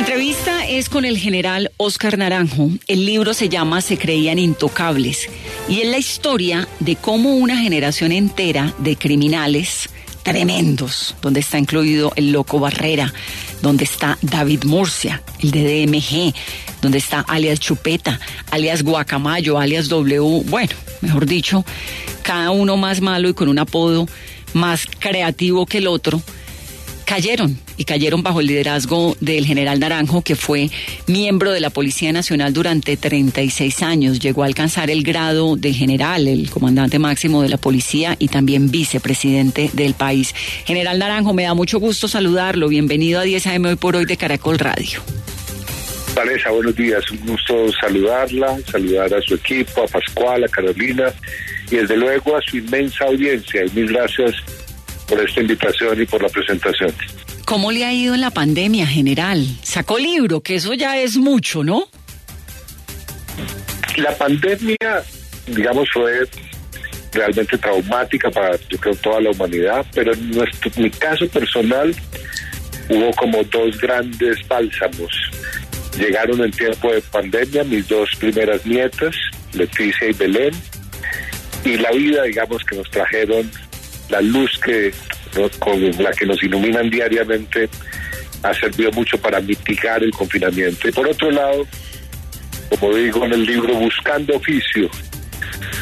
Entrevista es con el general Oscar Naranjo. El libro se llama Se creían intocables y es la historia de cómo una generación entera de criminales tremendos, donde está incluido el Loco Barrera, donde está David Murcia, el de DMG, donde está alias Chupeta, alias Guacamayo, alias W, bueno, mejor dicho, cada uno más malo y con un apodo más creativo que el otro cayeron y cayeron bajo el liderazgo del general Naranjo, que fue miembro de la Policía Nacional durante 36 años. Llegó a alcanzar el grado de general, el comandante máximo de la policía y también vicepresidente del país. General Naranjo, me da mucho gusto saludarlo. Bienvenido a 10 AM hoy por hoy de Caracol Radio. Vanessa, buenos días. Un gusto saludarla, saludar a su equipo, a Pascual, a Carolina y desde luego a su inmensa audiencia. Y mil gracias por esta invitación y por la presentación. ¿Cómo le ha ido en la pandemia, general? Sacó libro, que eso ya es mucho, ¿no? La pandemia, digamos, fue realmente traumática para, yo creo, toda la humanidad, pero en nuestro, mi caso personal hubo como dos grandes bálsamos. Llegaron en tiempo de pandemia mis dos primeras nietas, Leticia y Belén, y la vida, digamos, que nos trajeron la luz que con la que nos iluminan diariamente ha servido mucho para mitigar el confinamiento. Y por otro lado, como digo en el libro, buscando oficio,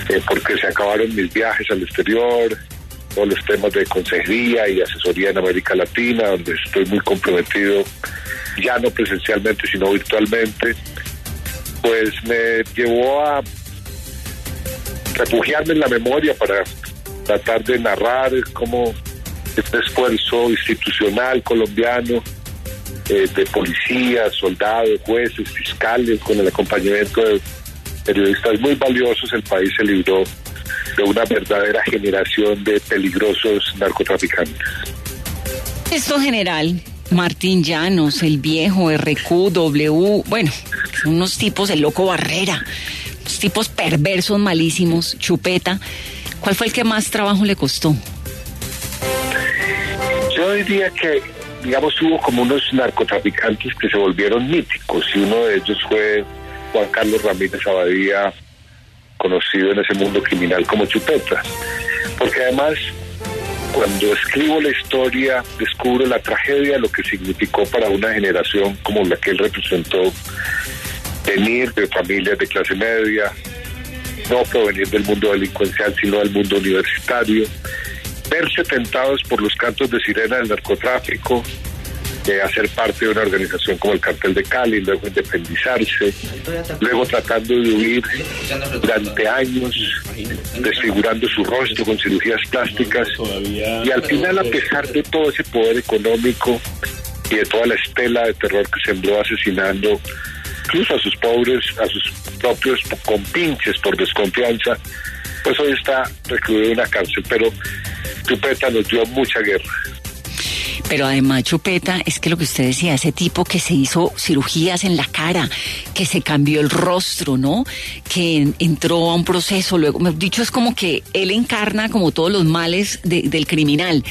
eh, porque se acabaron mis viajes al exterior, todos los temas de consejería y asesoría en América Latina, donde estoy muy comprometido, ya no presencialmente, sino virtualmente, pues me llevó a refugiarme en la memoria para tratar de narrar cómo este esfuerzo institucional colombiano eh, de policías, soldados, jueces, fiscales, con el acompañamiento de periodistas muy valiosos, el país se libró de una verdadera generación de peligrosos narcotraficantes. Esto general, Martín Llanos, el viejo, RQ, W, bueno, unos tipos, el loco Barrera, unos tipos perversos, malísimos, chupeta. ¿Cuál fue el que más trabajo le costó? Yo diría que, digamos, hubo como unos narcotraficantes que se volvieron míticos y uno de ellos fue Juan Carlos Ramírez Abadía, conocido en ese mundo criminal como Chupeta. Porque además, cuando escribo la historia, descubro la tragedia lo que significó para una generación como la que él representó venir de familias de clase media, no provenir del mundo delincuencial, sino del mundo universitario, verse tentados por los cantos de sirena del narcotráfico, de hacer parte de una organización como el Cartel de Cali, luego independizarse, luego tratando de huir durante años, desfigurando su rostro con cirugías plásticas, y al final, a pesar de todo ese poder económico y de toda la estela de terror que sembró asesinando incluso a sus pobres, a sus propios compinches por desconfianza, pues hoy está recluido en una cárcel, pero Chupeta nos dio mucha guerra. Pero además, Chupeta, es que lo que usted decía, ese tipo que se hizo cirugías en la cara, que se cambió el rostro, ¿no? Que entró a un proceso, luego, dicho, es como que él encarna como todos los males del criminal.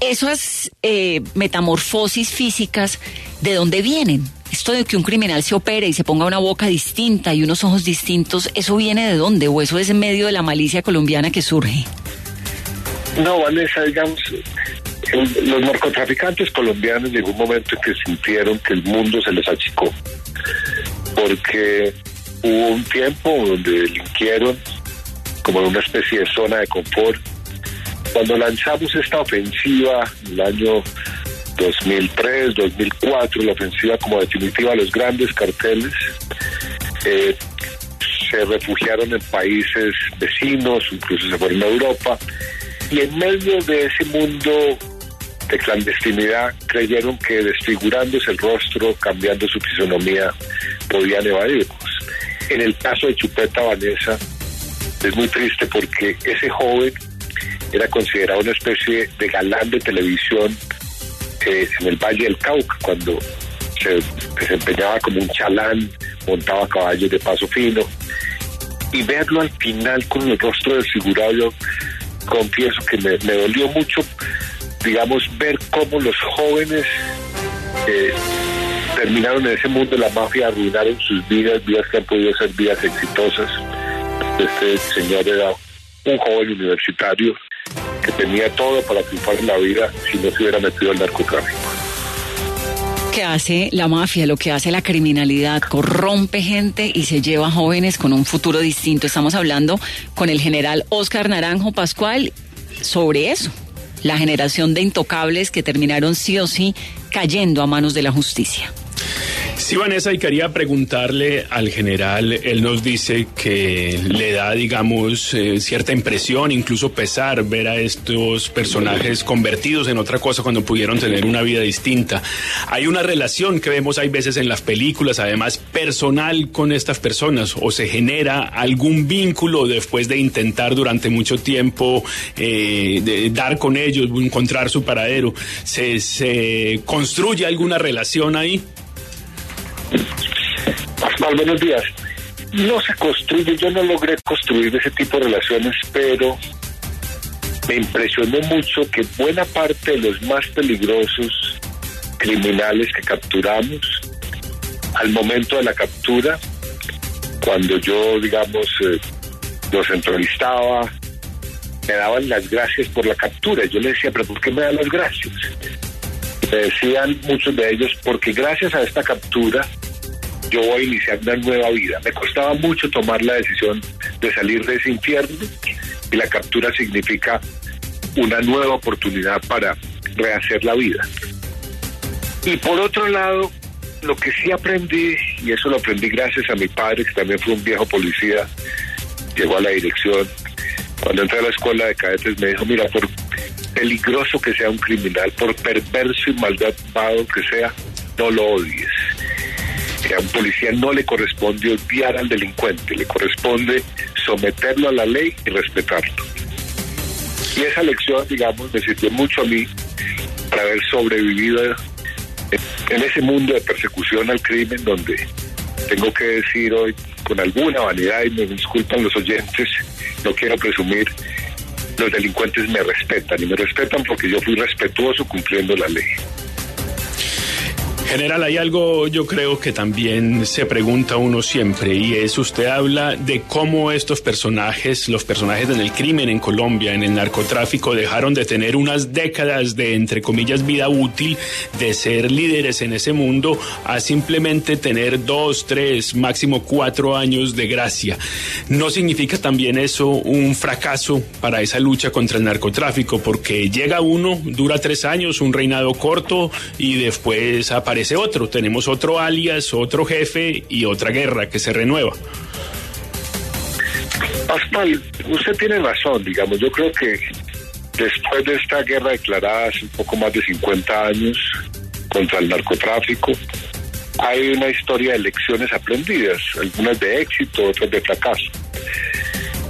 Esas eh, metamorfosis físicas, ¿de dónde vienen? Esto de que un criminal se opere y se ponga una boca distinta y unos ojos distintos, ¿eso viene de dónde? ¿O eso es en medio de la malicia colombiana que surge? No, Vanessa, digamos, los narcotraficantes colombianos llegó un momento en que sintieron que el mundo se les achicó. Porque hubo un tiempo donde delinquieron como en una especie de zona de confort. Cuando lanzamos esta ofensiva en el año 2003, 2004, la ofensiva como definitiva los grandes carteles, eh, se refugiaron en países vecinos, incluso se fueron a Europa, y en medio de ese mundo de clandestinidad creyeron que desfigurándose el rostro, cambiando su fisonomía, podían evadirnos. En el caso de Chupeta Vanessa, es muy triste porque ese joven era considerado una especie de galán de televisión eh, en el Valle del Cauca, cuando se desempeñaba como un chalán, montaba caballos de paso fino. Y verlo al final con el rostro desfigurado, yo confieso que me, me dolió mucho, digamos, ver cómo los jóvenes eh, terminaron en ese mundo de la mafia, arruinaron sus vidas, vidas que han podido ser vidas exitosas. Este señor era un joven universitario que tenía todo para triunfar en la vida si no se hubiera metido al narcotráfico. que hace la mafia, lo que hace la criminalidad, corrompe gente y se lleva jóvenes con un futuro distinto. Estamos hablando con el general Oscar Naranjo Pascual sobre eso, la generación de intocables que terminaron sí o sí cayendo a manos de la justicia. Sí, Vanessa, y quería preguntarle al general, él nos dice que le da, digamos, eh, cierta impresión, incluso pesar, ver a estos personajes convertidos en otra cosa cuando pudieron tener una vida distinta. Hay una relación que vemos hay veces en las películas, además personal con estas personas, o se genera algún vínculo después de intentar durante mucho tiempo eh, dar con ellos, encontrar su paradero. ¿Se, se construye alguna relación ahí? Pascual, buenos días. No se construye, yo no logré construir ese tipo de relaciones, pero me impresionó mucho que buena parte de los más peligrosos criminales que capturamos, al momento de la captura, cuando yo, digamos, eh, los entrevistaba, me daban las gracias por la captura. Yo le decía, pero ¿por qué me dan las gracias? Me decían muchos de ellos, porque gracias a esta captura yo voy a iniciar una nueva vida. Me costaba mucho tomar la decisión de salir de ese infierno y la captura significa una nueva oportunidad para rehacer la vida. Y por otro lado, lo que sí aprendí, y eso lo aprendí gracias a mi padre, que también fue un viejo policía, llegó a la dirección. Cuando entré a la escuela de cadetes me dijo, mira, por peligroso que sea un criminal, por perverso y malvado que sea, no lo odies. A un policía no le corresponde odiar al delincuente, le corresponde someterlo a la ley y respetarlo. Y esa lección, digamos, me sirvió mucho a mí para haber sobrevivido en ese mundo de persecución al crimen donde tengo que decir hoy con alguna vanidad y me disculpan los oyentes, no quiero presumir, los delincuentes me respetan y me respetan porque yo fui respetuoso cumpliendo la ley. General, hay algo yo creo que también se pregunta uno siempre y es usted habla de cómo estos personajes, los personajes en el crimen en Colombia, en el narcotráfico, dejaron de tener unas décadas de, entre comillas, vida útil, de ser líderes en ese mundo, a simplemente tener dos, tres, máximo cuatro años de gracia. ¿No significa también eso un fracaso para esa lucha contra el narcotráfico? Porque llega uno, dura tres años, un reinado corto y después aparece aparece otro, tenemos otro alias, otro jefe y otra guerra que se renueva. Pascual, usted tiene razón, digamos, yo creo que después de esta guerra declarada hace un poco más de 50 años contra el narcotráfico, hay una historia de lecciones aprendidas, algunas de éxito, otras de fracaso.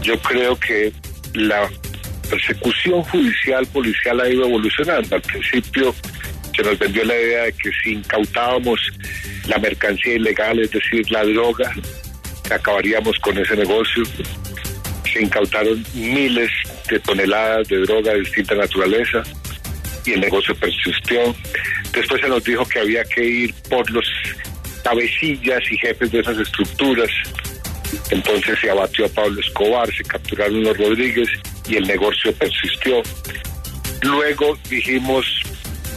Yo creo que la persecución judicial, policial ha ido evolucionando. Al principio se nos vendió la idea de que si incautábamos la mercancía ilegal, es decir, la droga, acabaríamos con ese negocio. Se incautaron miles de toneladas de droga de distinta naturaleza y el negocio persistió. Después se nos dijo que había que ir por los cabecillas y jefes de esas estructuras. Entonces se abatió a Pablo Escobar, se capturaron los Rodríguez y el negocio persistió. Luego dijimos,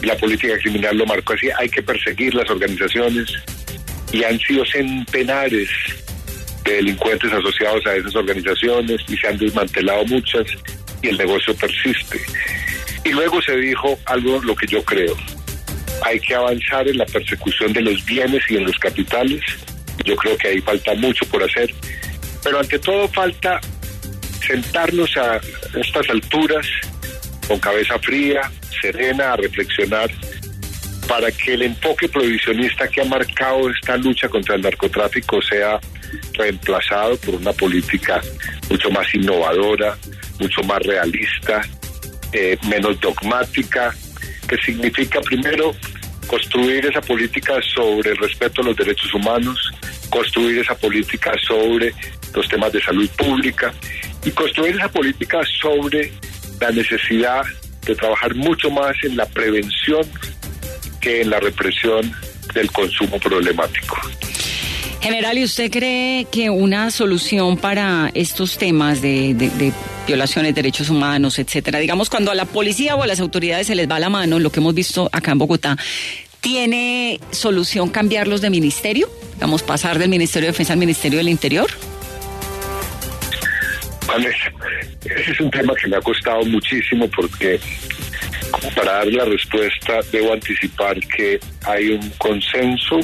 la política criminal lo marcó así, hay que perseguir las organizaciones y han sido centenares de delincuentes asociados a esas organizaciones y se han desmantelado muchas y el negocio persiste. Y luego se dijo algo lo que yo creo, hay que avanzar en la persecución de los bienes y en los capitales, yo creo que ahí falta mucho por hacer, pero ante todo falta sentarnos a estas alturas con cabeza fría, serena a reflexionar para que el enfoque prohibicionista que ha marcado esta lucha contra el narcotráfico sea reemplazado por una política mucho más innovadora, mucho más realista, eh, menos dogmática, que significa primero construir esa política sobre el respeto a los derechos humanos, construir esa política sobre los temas de salud pública y construir esa política sobre la necesidad de trabajar mucho más en la prevención que en la represión del consumo problemático. General, ¿y usted cree que una solución para estos temas de, de, violaciones, derechos humanos, etcétera, digamos, cuando a la policía o a las autoridades se les va la mano, lo que hemos visto acá en Bogotá, ¿tiene solución cambiarlos de ministerio? Digamos, pasar del Ministerio de Defensa al Ministerio del Interior? Ese es un tema que me ha costado muchísimo porque para dar la respuesta debo anticipar que hay un consenso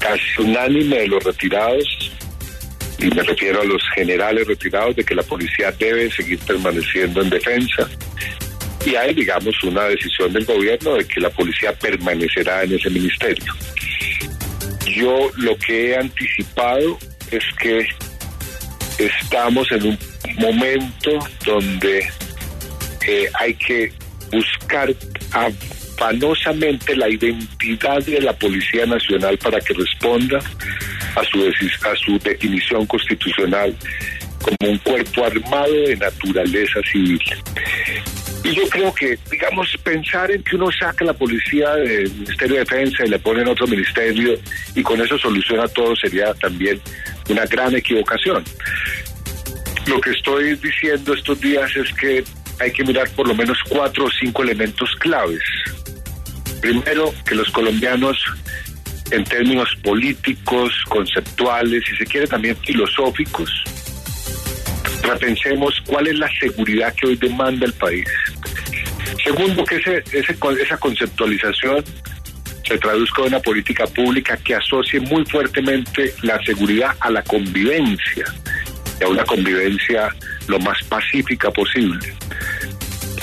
casi unánime de los retirados, y me refiero a los generales retirados, de que la policía debe seguir permaneciendo en defensa. Y hay, digamos, una decisión del gobierno de que la policía permanecerá en ese ministerio. Yo lo que he anticipado es que estamos en un momento donde eh, hay que buscar afanosamente la identidad de la Policía Nacional para que responda a su, a su definición constitucional como un cuerpo armado de naturaleza civil. Y yo creo que, digamos, pensar en que uno saca la policía del Ministerio de Defensa y le pone en otro ministerio y con eso soluciona todo sería también una gran equivocación. Lo que estoy diciendo estos días es que hay que mirar por lo menos cuatro o cinco elementos claves. Primero, que los colombianos, en términos políticos, conceptuales, y se quiere también filosóficos, repensemos cuál es la seguridad que hoy demanda el país. Segundo, que ese, esa conceptualización se traduzca en una política pública que asocie muy fuertemente la seguridad a la convivencia y a una convivencia lo más pacífica posible.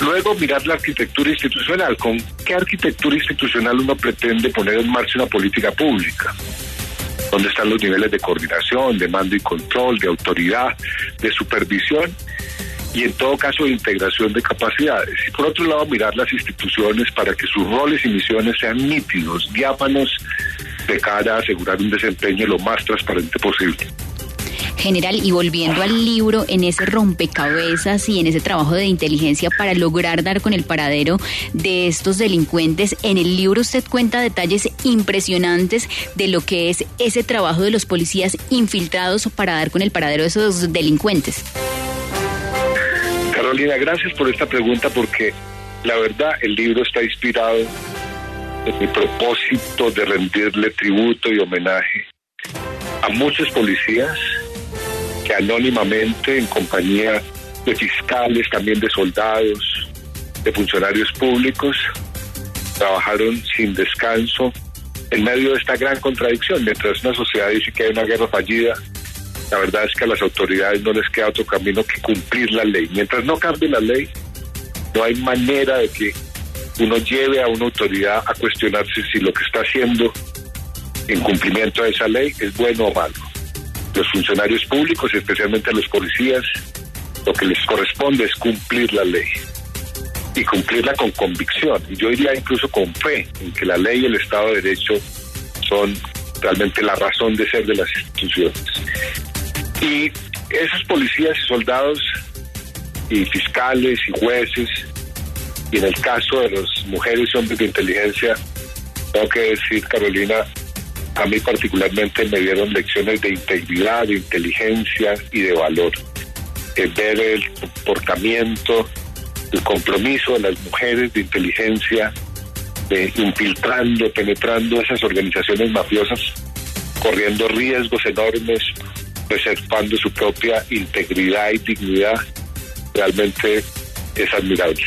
Luego mirar la arquitectura institucional. ¿Con qué arquitectura institucional uno pretende poner en marcha una política pública? ¿Dónde están los niveles de coordinación, de mando y control, de autoridad, de supervisión? Y en todo caso de integración de capacidades. Y por otro lado, mirar las instituciones para que sus roles y misiones sean nítidos, diáfanos, de cara a asegurar un desempeño lo más transparente posible. General, y volviendo al libro, en ese rompecabezas y en ese trabajo de inteligencia para lograr dar con el paradero de estos delincuentes, en el libro usted cuenta detalles impresionantes de lo que es ese trabajo de los policías infiltrados para dar con el paradero de esos delincuentes. Carolina, gracias por esta pregunta porque la verdad el libro está inspirado en mi propósito de rendirle tributo y homenaje a muchos policías que anónimamente, en compañía de fiscales, también de soldados, de funcionarios públicos, trabajaron sin descanso en medio de esta gran contradicción. Mientras una sociedad dice que hay una guerra fallida, la verdad es que a las autoridades no les queda otro camino que cumplir la ley. Mientras no cambie la ley, no hay manera de que uno lleve a una autoridad a cuestionarse si lo que está haciendo en cumplimiento de esa ley es bueno o malo los funcionarios públicos, especialmente a los policías, lo que les corresponde es cumplir la ley y cumplirla con convicción, y yo diría incluso con fe en que la ley y el Estado de Derecho son realmente la razón de ser de las instituciones. Y esos policías y soldados y fiscales y jueces, y en el caso de las mujeres y hombres de inteligencia, tengo que decir, Carolina, a mí particularmente me dieron lecciones de integridad, de inteligencia y de valor. ver el comportamiento, el compromiso de las mujeres de inteligencia, de infiltrando, penetrando esas organizaciones mafiosas, corriendo riesgos enormes, preservando su propia integridad y dignidad, realmente es admirable.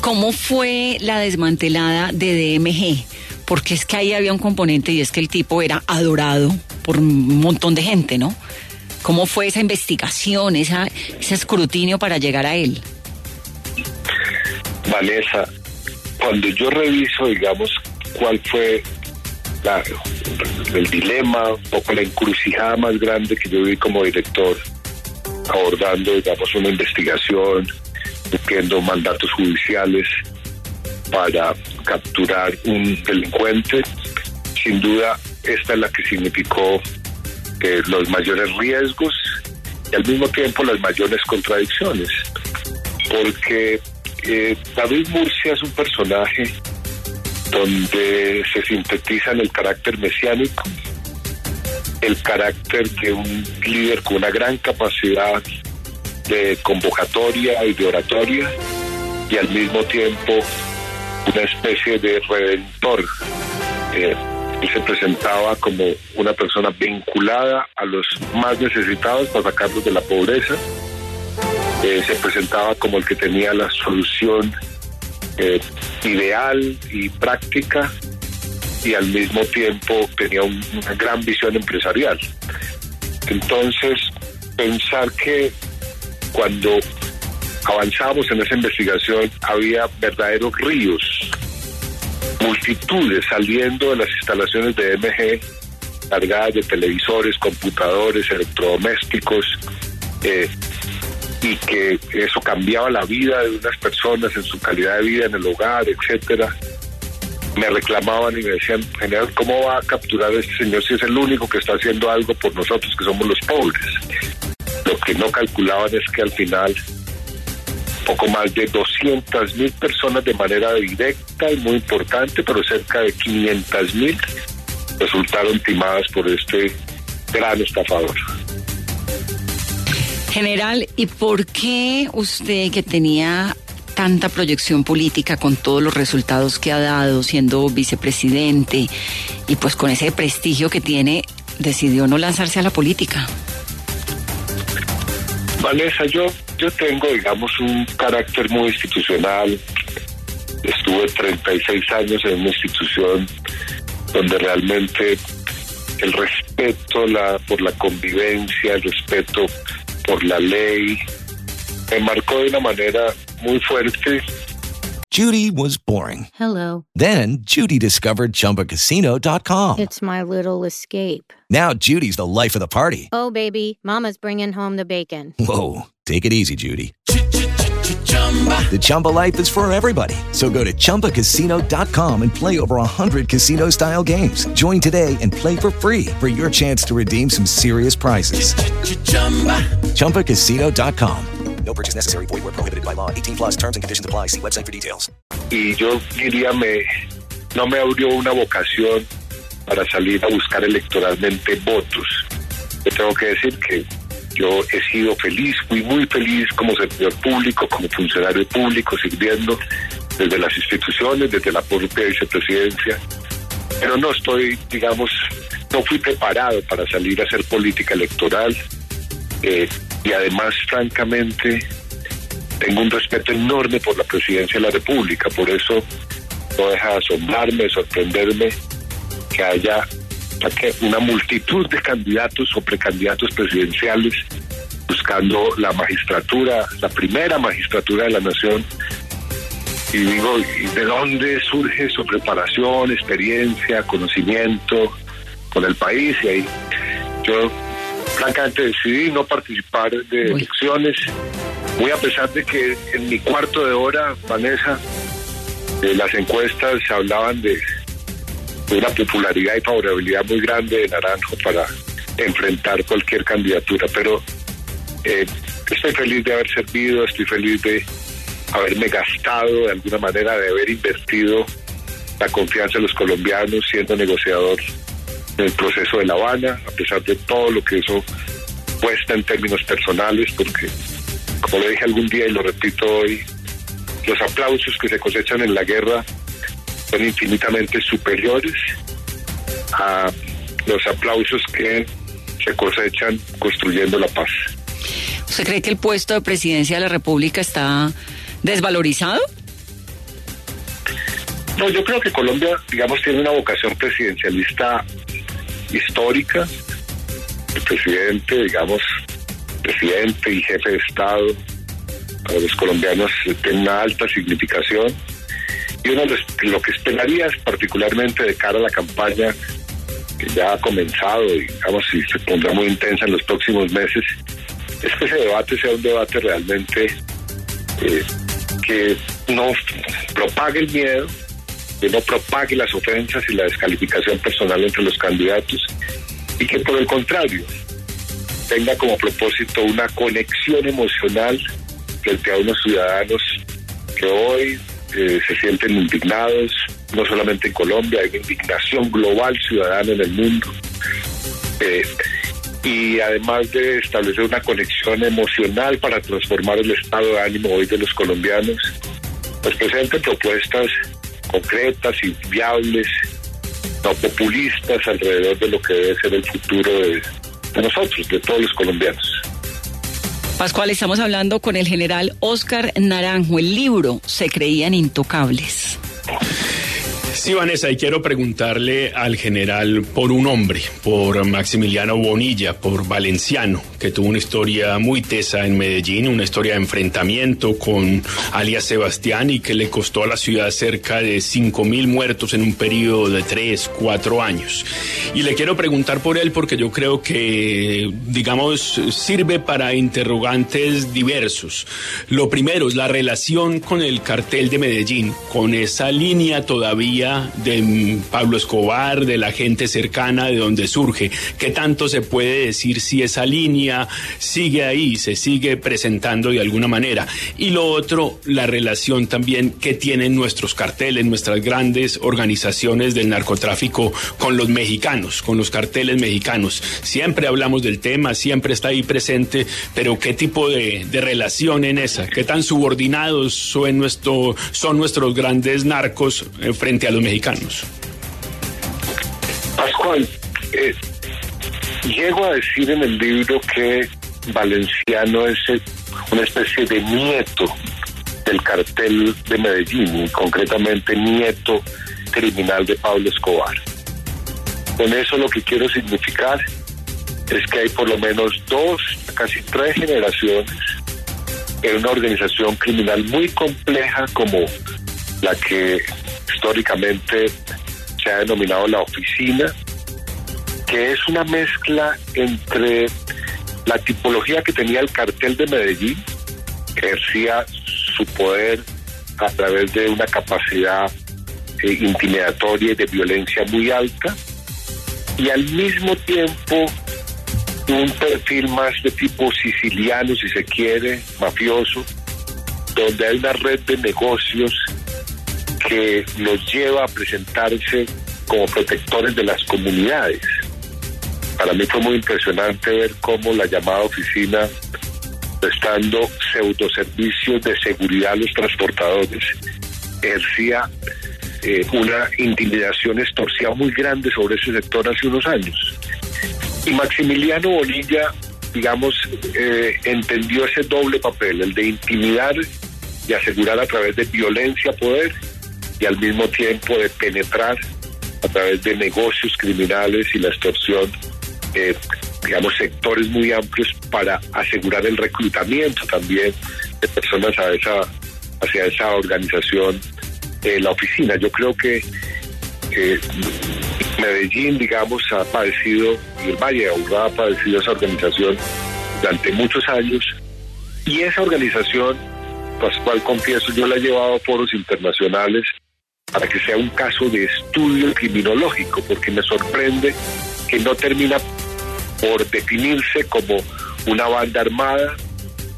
¿Cómo fue la desmantelada de DMG? porque es que ahí había un componente y es que el tipo era adorado por un montón de gente, ¿no? ¿Cómo fue esa investigación, esa, ese escrutinio para llegar a él? Vanessa, cuando yo reviso, digamos, cuál fue la- el dilema, un poco la encrucijada más grande que yo vi como director, abordando, digamos, una investigación, cumpliendo mandatos judiciales para capturar un delincuente, sin duda esta es la que significó eh, los mayores riesgos y al mismo tiempo las mayores contradicciones, porque eh, David Murcia es un personaje donde se sintetizan el carácter mesiánico, el carácter de un líder con una gran capacidad de convocatoria y de oratoria, y al mismo tiempo una especie de redentor. Eh, se presentaba como una persona vinculada a los más necesitados para sacarlos de la pobreza. Eh, se presentaba como el que tenía la solución eh, ideal y práctica y al mismo tiempo tenía un- una gran visión empresarial. Entonces, pensar que cuando avanzábamos en esa investigación había verdaderos ríos, multitudes saliendo de las instalaciones de MG cargadas de televisores, computadores, electrodomésticos, eh, y que eso cambiaba la vida de unas personas en su calidad de vida en el hogar, etcétera. Me reclamaban y me decían, general, ¿cómo va a capturar a este señor si es el único que está haciendo algo por nosotros que somos los pobres? Lo que no calculaban es que al final poco más de 200 mil personas de manera directa y muy importante, pero cerca de 500 mil resultaron timadas por este gran estafador. General, ¿y por qué usted que tenía tanta proyección política con todos los resultados que ha dado siendo vicepresidente y pues con ese prestigio que tiene, decidió no lanzarse a la política? Vanessa, yo, yo tengo, digamos, un carácter muy institucional. Estuve 36 años en una institución donde realmente el respeto la, por la convivencia, el respeto por la ley, me marcó de una manera muy fuerte. Judy was boring. Hello. Then Judy discovered ChumbaCasino.com. It's my little escape. Now Judy's the life of the party. Oh, baby, Mama's bringing home the bacon. Whoa, take it easy, Judy. The Chumba life is for everybody. So go to ChumbaCasino.com and play over 100 casino style games. Join today and play for free for your chance to redeem some serious prizes. ChumbaCasino.com. No purchase necessary. Void where prohibited by law. 18 plus terms and conditions apply. See website for details. y yo diría me no me abrió una vocación para salir a buscar electoralmente votos. Yo tengo que decir que yo he sido feliz, fui muy feliz como servidor público, como funcionario público, sirviendo desde las instituciones, desde la propia vicepresidencia, pero no estoy, digamos, no fui preparado para salir a hacer política electoral. Eh, y además, francamente, tengo un respeto enorme por la presidencia de la República, por eso no deja de asombrarme, de sorprenderme que haya que una multitud de candidatos o precandidatos presidenciales buscando la magistratura, la primera magistratura de la nación. Y digo, ¿y de dónde surge su preparación, experiencia, conocimiento con el país? Y ahí yo francamente decidí no participar de elecciones, muy a pesar de que en mi cuarto de hora, Vanessa, las encuestas hablaban de una popularidad y favorabilidad muy grande de Naranjo para enfrentar cualquier candidatura, pero eh, estoy feliz de haber servido, estoy feliz de haberme gastado de alguna manera, de haber invertido la confianza de los colombianos siendo negociador en el proceso de La Habana, a pesar de todo lo que eso cuesta en términos personales, porque, como le dije algún día y lo repito hoy, los aplausos que se cosechan en la guerra son infinitamente superiores a los aplausos que se cosechan construyendo la paz. ¿Usted cree que el puesto de presidencia de la República está desvalorizado? No, yo creo que Colombia, digamos, tiene una vocación presidencialista histórica. El presidente, digamos, presidente y jefe de Estado, para los colombianos tiene una alta significación y uno lo que esperaría es particularmente de cara a la campaña que ya ha comenzado y digamos si se pondrá muy intensa en los próximos meses es que ese debate sea un debate realmente eh, que no propague el miedo, que no propague las ofensas y la descalificación personal entre los candidatos y que por el contrario tenga como propósito una conexión emocional frente a unos ciudadanos que hoy eh, se sienten indignados, no solamente en Colombia, hay indignación global ciudadana en el mundo. Eh, y además de establecer una conexión emocional para transformar el estado de ánimo hoy de los colombianos, pues presenten propuestas concretas y viables, no populistas alrededor de lo que debe ser el futuro de, de nosotros, de todos los colombianos. Pascual, estamos hablando con el general Oscar Naranjo. El libro Se creían intocables. Sí, Vanessa, y quiero preguntarle al general por un hombre, por Maximiliano Bonilla, por Valenciano, que tuvo una historia muy tesa en Medellín, una historia de enfrentamiento con alias Sebastián y que le costó a la ciudad cerca de 5 mil muertos en un periodo de 3, 4 años. Y le quiero preguntar por él porque yo creo que, digamos, sirve para interrogantes diversos. Lo primero es la relación con el cartel de Medellín, con esa línea todavía de Pablo Escobar, de la gente cercana de donde surge. ¿Qué tanto se puede decir si esa línea sigue ahí, se sigue presentando de alguna manera? Y lo otro, la relación también que tienen nuestros carteles, nuestras grandes organizaciones del narcotráfico con los mexicanos, con los carteles mexicanos. Siempre hablamos del tema, siempre está ahí presente, pero ¿qué tipo de, relación en esa? ¿Qué tan subordinados son, nuestro, son nuestros grandes narcos eh, frente a los mexicanos. Pascual, eh, llego a decir en el libro que Valenciano es eh, una especie de nieto del cartel de Medellín, concretamente nieto criminal de Pablo Escobar. Con eso lo que quiero significar es que hay por lo menos dos, casi tres generaciones en una organización criminal muy compleja como la que históricamente se ha denominado la oficina, que es una mezcla entre la tipología que tenía el cartel de Medellín, que ejercía su poder a través de una capacidad eh, intimidatoria y de violencia muy alta, y al mismo tiempo un perfil más de tipo siciliano, si se quiere, mafioso, donde hay una red de negocios que los lleva a presentarse como protectores de las comunidades. Para mí fue muy impresionante ver cómo la llamada oficina, prestando pseudo servicios de seguridad a los transportadores, ejercía eh, una intimidación extorsiva muy grande sobre ese sector hace unos años. Y Maximiliano Bonilla, digamos, eh, entendió ese doble papel, el de intimidar y asegurar a través de violencia poder y al mismo tiempo de penetrar a través de negocios criminales y la extorsión, eh, digamos, sectores muy amplios para asegurar el reclutamiento también de personas a esa, hacia esa organización, eh, la oficina. Yo creo que Medellín, digamos, ha padecido, y el Valle de Aburrá ha padecido esa organización durante muchos años, y esa organización, Pascual, confieso, yo la he llevado a foros internacionales para que sea un caso de estudio criminológico, porque me sorprende que no termina por definirse como una banda armada,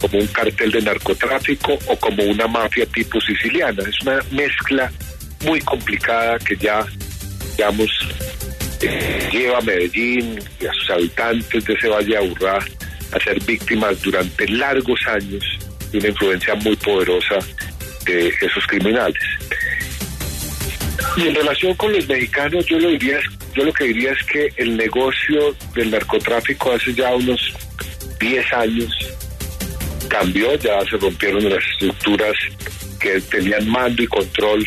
como un cartel de narcotráfico o como una mafia tipo siciliana. Es una mezcla muy complicada que ya, digamos, eh, lleva a Medellín y a sus habitantes de ese Valle Aburrá a ser víctimas durante largos años de una influencia muy poderosa de esos criminales. Y en relación con los mexicanos, yo lo diría, yo lo que diría es que el negocio del narcotráfico hace ya unos 10 años cambió, ya se rompieron las estructuras que tenían mando y control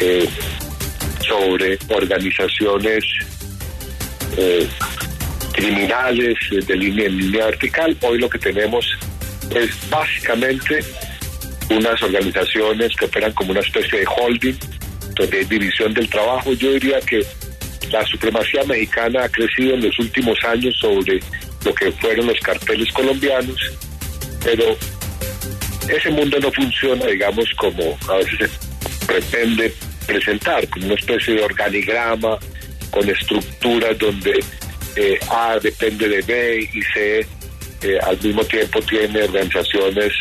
eh, sobre organizaciones eh, criminales de línea en línea vertical. Hoy lo que tenemos es básicamente unas organizaciones que operan como una especie de holding, hay división del trabajo. Yo diría que la supremacía mexicana ha crecido en los últimos años sobre lo que fueron los carteles colombianos, pero ese mundo no funciona, digamos, como a veces se pretende presentar, como una especie de organigrama con estructuras donde eh, A depende de B y C eh, al mismo tiempo tiene organizaciones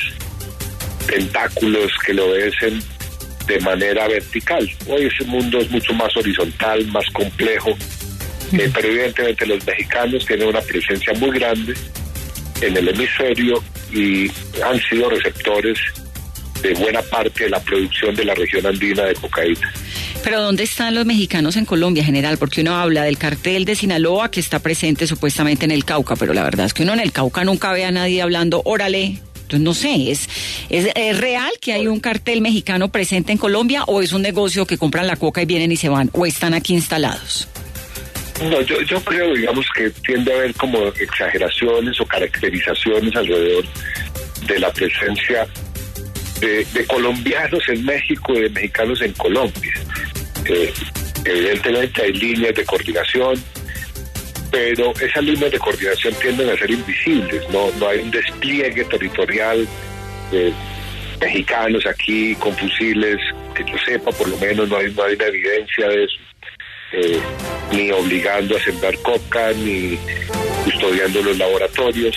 tentáculos que lo obedecen de manera vertical. Hoy ese mundo es mucho más horizontal, más complejo, eh, pero evidentemente los mexicanos tienen una presencia muy grande en el hemisferio y han sido receptores de buena parte de la producción de la región andina de cocaína. Pero ¿dónde están los mexicanos en Colombia, general? Porque uno habla del cartel de Sinaloa que está presente supuestamente en el Cauca, pero la verdad es que uno en el Cauca nunca ve a nadie hablando, órale. No sé, ¿es, ¿es, es real que hay un cartel mexicano presente en Colombia o es un negocio que compran la coca y vienen y se van o están aquí instalados? No, yo, yo creo, digamos, que tiende a haber como exageraciones o caracterizaciones alrededor de la presencia de, de colombianos en México y de mexicanos en Colombia. Eh, evidentemente hay líneas de coordinación, pero esas líneas de coordinación tienden a ser invisibles, no, no hay un despliegue territorial de mexicanos aquí con fusiles, que yo sepa, por lo menos no hay, no hay una evidencia de eso. Eh, ni obligando a sembrar coca, ni custodiando los laboratorios.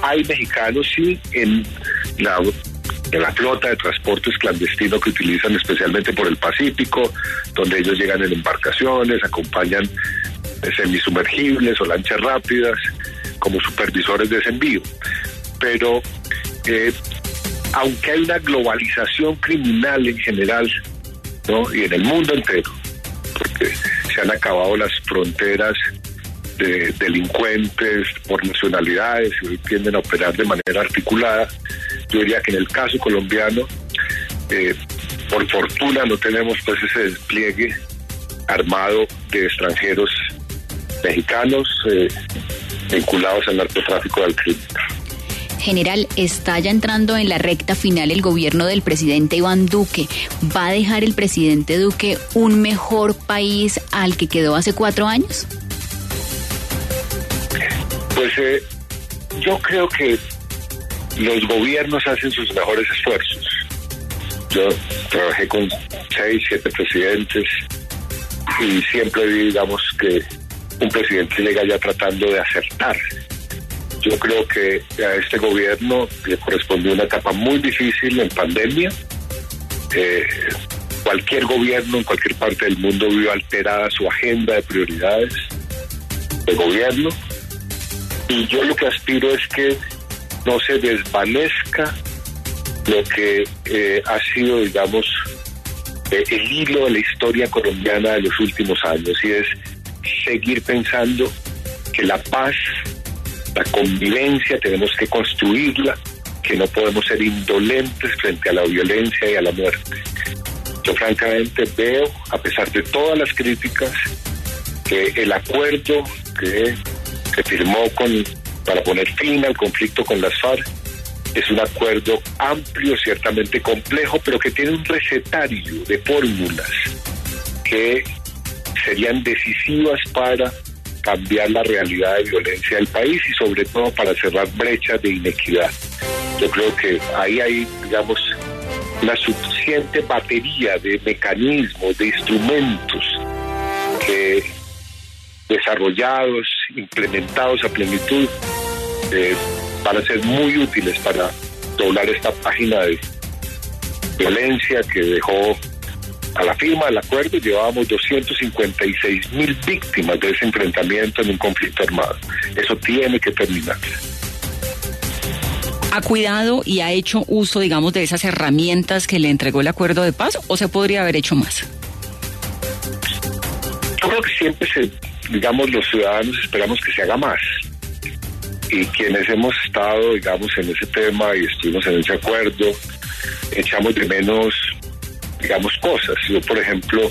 Hay mexicanos, sí, en la, en la flota de transportes clandestinos que utilizan especialmente por el Pacífico, donde ellos llegan en embarcaciones, acompañan semisumergibles o lanchas rápidas como supervisores de ese envío. Pero eh, aunque hay una globalización criminal en general, ¿no? y en el mundo entero, porque se han acabado las fronteras de delincuentes por nacionalidades y hoy tienden a operar de manera articulada. Yo diría que en el caso colombiano, eh, por fortuna no tenemos pues ese despliegue armado de extranjeros mexicanos eh, vinculados al narcotráfico del crimen. General, está ya entrando en la recta final el gobierno del presidente Iván Duque. ¿Va a dejar el presidente Duque un mejor país al que quedó hace cuatro años? Pues eh, yo creo que los gobiernos hacen sus mejores esfuerzos. Yo trabajé con seis, siete presidentes y siempre vi, digamos, que un presidente llega ya tratando de acertar. Yo creo que a este gobierno le correspondió una etapa muy difícil en pandemia. Eh, cualquier gobierno en cualquier parte del mundo vio alterada su agenda de prioridades de gobierno. Y yo lo que aspiro es que no se desvanezca lo que eh, ha sido, digamos, eh, el hilo de la historia colombiana de los últimos años, y es seguir pensando que la paz, la convivencia, tenemos que construirla, que no podemos ser indolentes frente a la violencia y a la muerte. Yo francamente veo, a pesar de todas las críticas, que el acuerdo que se firmó con, para poner fin al conflicto con las FARC es un acuerdo amplio, ciertamente complejo, pero que tiene un recetario de fórmulas que serían decisivas para cambiar la realidad de violencia del país y sobre todo para cerrar brechas de inequidad. Yo creo que ahí hay, digamos, una suficiente batería de mecanismos, de instrumentos que desarrollados, implementados a plenitud, eh, van a ser muy útiles para doblar esta página de violencia que dejó a la firma del acuerdo llevábamos 256 mil víctimas de ese enfrentamiento en un conflicto armado. Eso tiene que terminar. ¿Ha cuidado y ha hecho uso, digamos, de esas herramientas que le entregó el acuerdo de paz o se podría haber hecho más? Yo creo que siempre se, digamos, los ciudadanos esperamos que se haga más. Y quienes hemos estado, digamos, en ese tema y estuvimos en ese acuerdo, echamos de menos digamos, cosas. Yo, por ejemplo,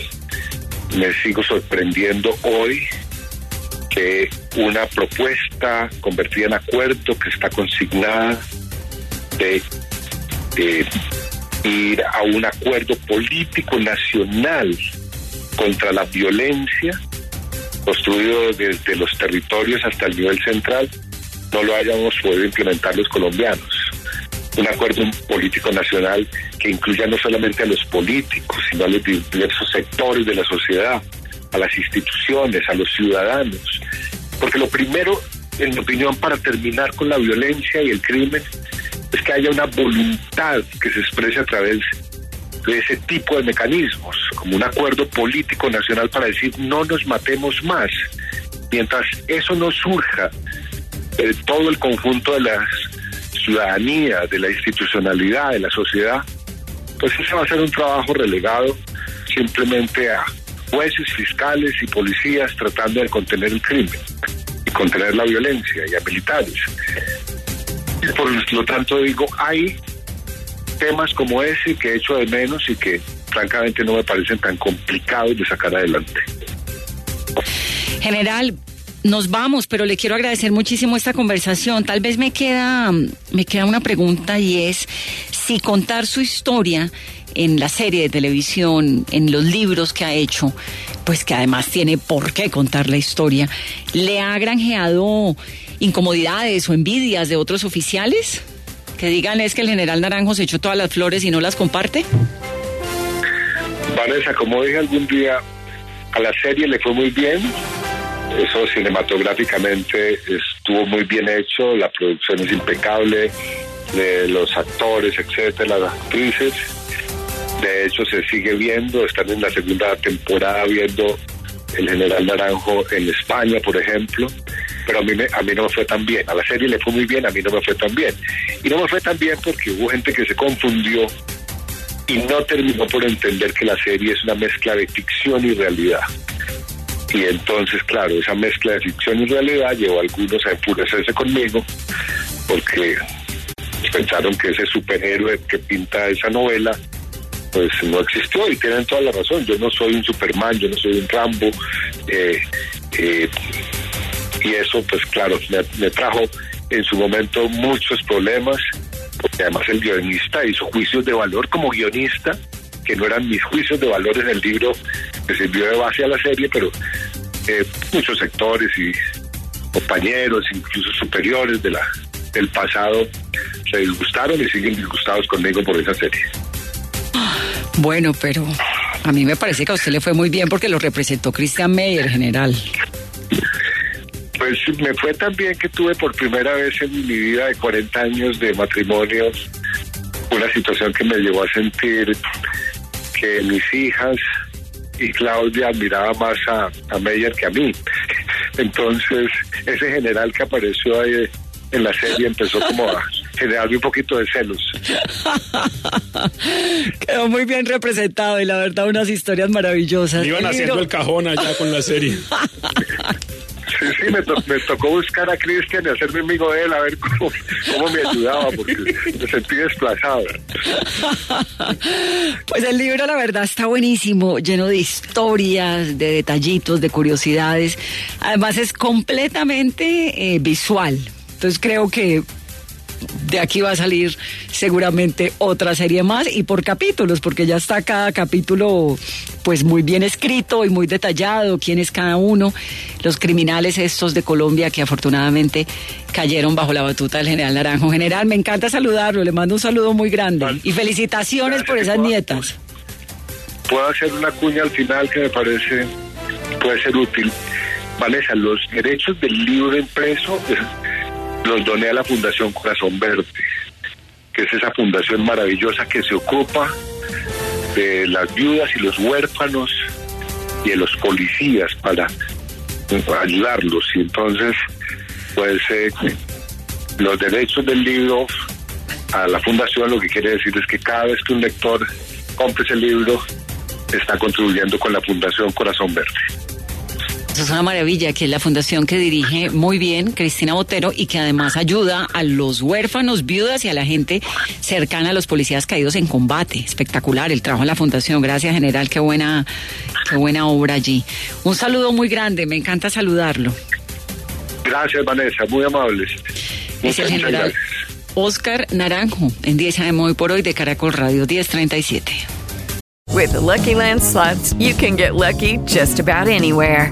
me sigo sorprendiendo hoy que una propuesta convertida en acuerdo que está consignada de, de ir a un acuerdo político nacional contra la violencia construido desde los territorios hasta el nivel central, no lo hayamos podido implementar los colombianos. Un acuerdo político nacional que incluya no solamente a los políticos, sino a los diversos sectores de la sociedad, a las instituciones, a los ciudadanos. Porque lo primero, en mi opinión, para terminar con la violencia y el crimen, es que haya una voluntad que se exprese a través de ese tipo de mecanismos, como un acuerdo político nacional para decir no nos matemos más. Mientras eso no surja de todo el conjunto de la ciudadanía, de la institucionalidad, de la sociedad, pues ese va a ser un trabajo relegado simplemente a jueces, fiscales y policías tratando de contener el crimen y contener la violencia y a militares. Por lo tanto digo, hay temas como ese que echo de menos y que francamente no me parecen tan complicados de sacar adelante. General, nos vamos, pero le quiero agradecer muchísimo esta conversación. Tal vez me queda, me queda una pregunta y es si contar su historia en la serie de televisión, en los libros que ha hecho, pues que además tiene por qué contar la historia, ¿le ha granjeado incomodidades o envidias de otros oficiales? Que digan es que el general Naranjo se echó todas las flores y no las comparte. Vanessa, como dije algún día, a la serie le fue muy bien. Eso cinematográficamente estuvo muy bien hecho, la producción es impecable, los actores, etcétera, las actrices. De hecho, se sigue viendo, están en la segunda temporada viendo el general Naranjo en España, por ejemplo, pero a mí, me, a mí no me fue tan bien. A la serie le fue muy bien, a mí no me fue tan bien. Y no me fue tan bien porque hubo gente que se confundió y no terminó por entender que la serie es una mezcla de ficción y realidad. Y entonces, claro, esa mezcla de ficción y realidad llevó a algunos a enfurecerse conmigo porque pensaron que ese superhéroe que pinta esa novela pues no existió y tienen toda la razón. Yo no soy un Superman, yo no soy un Rambo. Eh, eh, y eso, pues claro, me, me, trajo en su momento muchos problemas, porque además el guionista hizo juicios de valor como guionista, que no eran mis juicios de valor en el libro que sirvió de base a la serie, pero eh, muchos sectores y compañeros, incluso superiores de la, del pasado, se disgustaron y siguen disgustados conmigo por esa serie. Bueno, pero a mí me parece que a usted le fue muy bien porque lo representó Christian Meyer, general. Pues me fue tan bien que tuve por primera vez en mi vida de 40 años de matrimonio una situación que me llevó a sentir que mis hijas y Claudia admiraba más a, a Meyer que a mí. Entonces, ese general que apareció ahí en la serie empezó como a generarme un poquito de celos. Quedó muy bien representado y la verdad unas historias maravillosas. Iban El haciendo libro- el cajón allá con la serie. Sí, sí, me, to- me tocó buscar a Cristian y hacerme amigo de él a ver cómo, cómo me ayudaba, porque me sentí desplazado. Pues el libro, la verdad, está buenísimo, lleno de historias, de detallitos, de curiosidades. Además, es completamente eh, visual. Entonces, creo que de aquí va a salir seguramente otra serie más y por capítulos, porque ya está cada capítulo pues muy bien escrito y muy detallado, quién es cada uno, los criminales estos de Colombia que afortunadamente cayeron bajo la batuta del general Naranjo. General, me encanta saludarlo, le mando un saludo muy grande Vale. y felicitaciones por esas nietas. Puedo hacer una cuña al final que me parece puede ser útil. Vanessa, los derechos del libro impreso los doné a la Fundación Corazón Verde, que es esa fundación maravillosa que se ocupa de las viudas y los huérfanos y de los policías para ayudarlos. Y entonces, pues eh, los derechos del libro a la fundación lo que quiere decir es que cada vez que un lector compre ese libro, está contribuyendo con la Fundación Corazón Verde. Eso es una maravilla, que es la fundación que dirige muy bien Cristina Botero y que además ayuda a los huérfanos, viudas y a la gente cercana a los policías caídos en combate. Espectacular el trabajo de la fundación. Gracias, general. Qué buena, qué buena obra allí. Un saludo muy grande. Me encanta saludarlo. Gracias, Vanessa, muy amables. Es el general gracias. Oscar Naranjo en 10 AM hoy por hoy de Caracol Radio 1037. With the Lucky Land slots, you can get lucky just about anywhere.